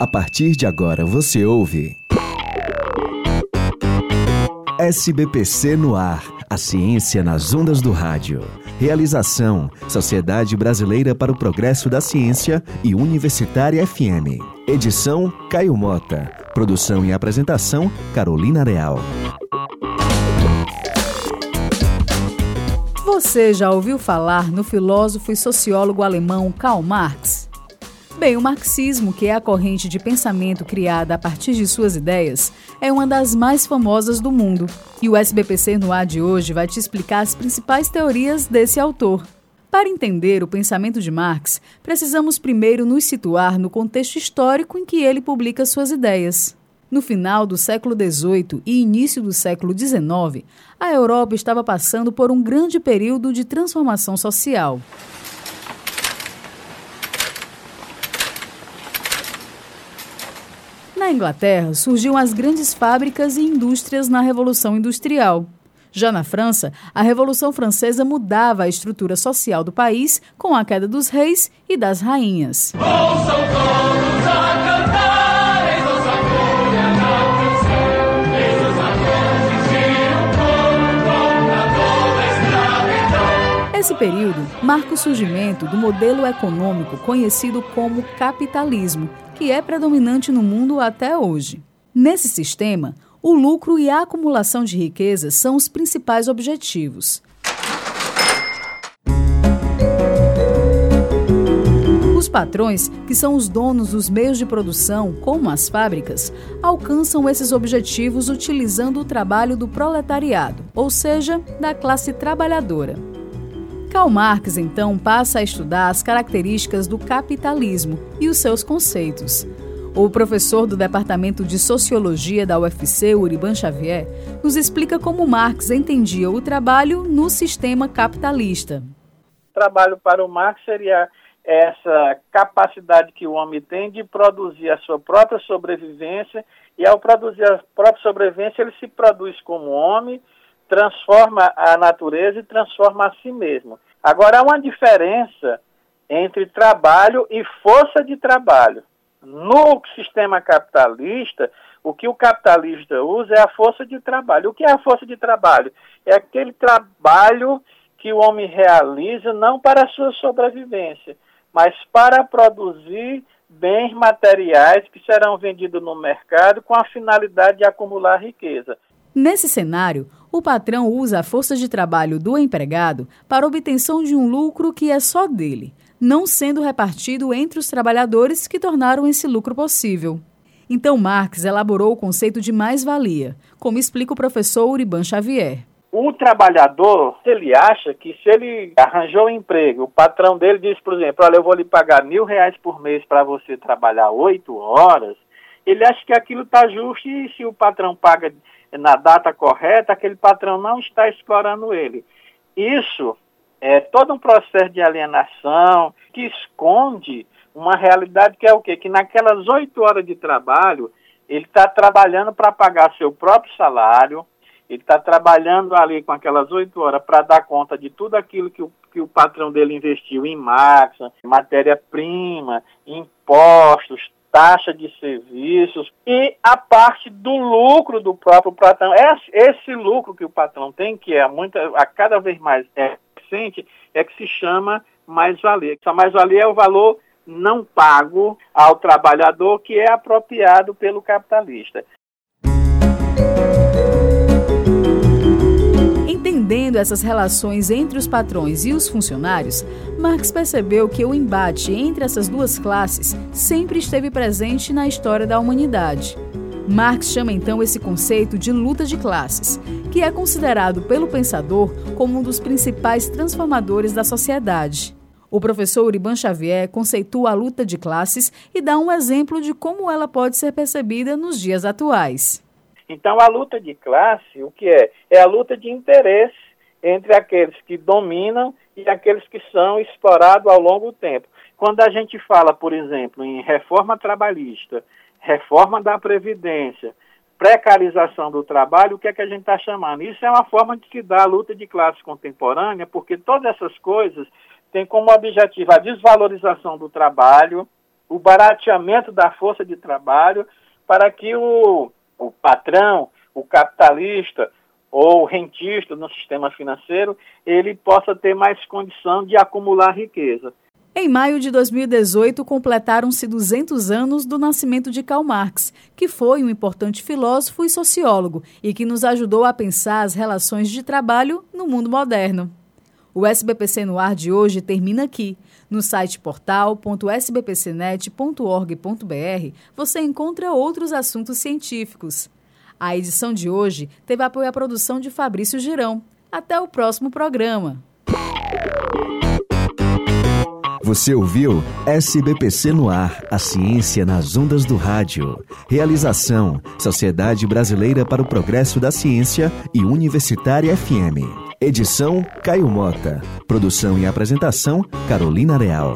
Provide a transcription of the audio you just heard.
A partir de agora você ouve. SBPC no ar. A ciência nas ondas do rádio. Realização: Sociedade Brasileira para o Progresso da Ciência e Universitária FM. Edição: Caio Mota. Produção e apresentação: Carolina Real. Você já ouviu falar no filósofo e sociólogo alemão Karl Marx? Bem, o marxismo, que é a corrente de pensamento criada a partir de suas ideias, é uma das mais famosas do mundo. E o SBPC no ar de hoje vai te explicar as principais teorias desse autor. Para entender o pensamento de Marx, precisamos primeiro nos situar no contexto histórico em que ele publica suas ideias. No final do século XVIII e início do século XIX, a Europa estava passando por um grande período de transformação social. Na Inglaterra, surgiam as grandes fábricas e indústrias na Revolução Industrial. Já na França, a Revolução Francesa mudava a estrutura social do país com a queda dos reis e das rainhas. Período marca o surgimento do modelo econômico conhecido como capitalismo, que é predominante no mundo até hoje. Nesse sistema, o lucro e a acumulação de riquezas são os principais objetivos. Os patrões, que são os donos dos meios de produção, como as fábricas, alcançam esses objetivos utilizando o trabalho do proletariado, ou seja, da classe trabalhadora. Karl Marx, então, passa a estudar as características do capitalismo e os seus conceitos. O professor do Departamento de Sociologia da UFC, Uriban Xavier, nos explica como Marx entendia o trabalho no sistema capitalista. O trabalho para o Marx seria essa capacidade que o homem tem de produzir a sua própria sobrevivência, e ao produzir a própria sobrevivência, ele se produz como homem transforma a natureza e transforma a si mesmo. Agora, há uma diferença entre trabalho e força de trabalho. No sistema capitalista, o que o capitalista usa é a força de trabalho. O que é a força de trabalho? É aquele trabalho que o homem realiza não para a sua sobrevivência, mas para produzir bens materiais que serão vendidos no mercado com a finalidade de acumular riqueza. Nesse cenário, o patrão usa a força de trabalho do empregado para obtenção de um lucro que é só dele, não sendo repartido entre os trabalhadores que tornaram esse lucro possível. Então Marx elaborou o conceito de mais-valia, como explica o professor Uriban Xavier. O trabalhador, ele acha que se ele arranjou um emprego, o patrão dele diz, por exemplo, olha, eu vou lhe pagar mil reais por mês para você trabalhar oito horas, ele acha que aquilo está justo e se o patrão paga na data correta, aquele patrão não está explorando ele. Isso é todo um processo de alienação que esconde uma realidade que é o quê? Que naquelas oito horas de trabalho, ele está trabalhando para pagar seu próprio salário, ele está trabalhando ali com aquelas oito horas para dar conta de tudo aquilo que o, que o patrão dele investiu em máquina, matéria-prima, impostos, taxa de serviços e a parte do lucro do próprio patrão. Esse lucro que o patrão tem, que é muito, a cada vez mais é recente, é que se chama mais-valia. Essa mais-valia é o valor não pago ao trabalhador que é apropriado pelo capitalista. Essas relações entre os patrões e os funcionários, Marx percebeu que o embate entre essas duas classes sempre esteve presente na história da humanidade. Marx chama então esse conceito de luta de classes, que é considerado pelo pensador como um dos principais transformadores da sociedade. O professor Uriban Xavier conceitua a luta de classes e dá um exemplo de como ela pode ser percebida nos dias atuais. Então, a luta de classe, o que é? É a luta de interesse entre aqueles que dominam e aqueles que são explorados ao longo do tempo. Quando a gente fala, por exemplo, em reforma trabalhista, reforma da Previdência, precarização do trabalho, o que é que a gente está chamando? Isso é uma forma de se dar a luta de classe contemporânea, porque todas essas coisas têm como objetivo a desvalorização do trabalho, o barateamento da força de trabalho para que o, o patrão, o capitalista ou rentista no sistema financeiro, ele possa ter mais condição de acumular riqueza. Em maio de 2018, completaram-se 200 anos do nascimento de Karl Marx, que foi um importante filósofo e sociólogo e que nos ajudou a pensar as relações de trabalho no mundo moderno. O SBPC no ar de hoje termina aqui. No site portal.sbpcnet.org.br você encontra outros assuntos científicos. A edição de hoje teve apoio à produção de Fabrício Girão. Até o próximo programa. Você ouviu SBPC no ar, a ciência nas ondas do rádio. Realização: Sociedade Brasileira para o Progresso da Ciência e Universitária FM. Edição: Caio Mota. Produção e apresentação: Carolina Real.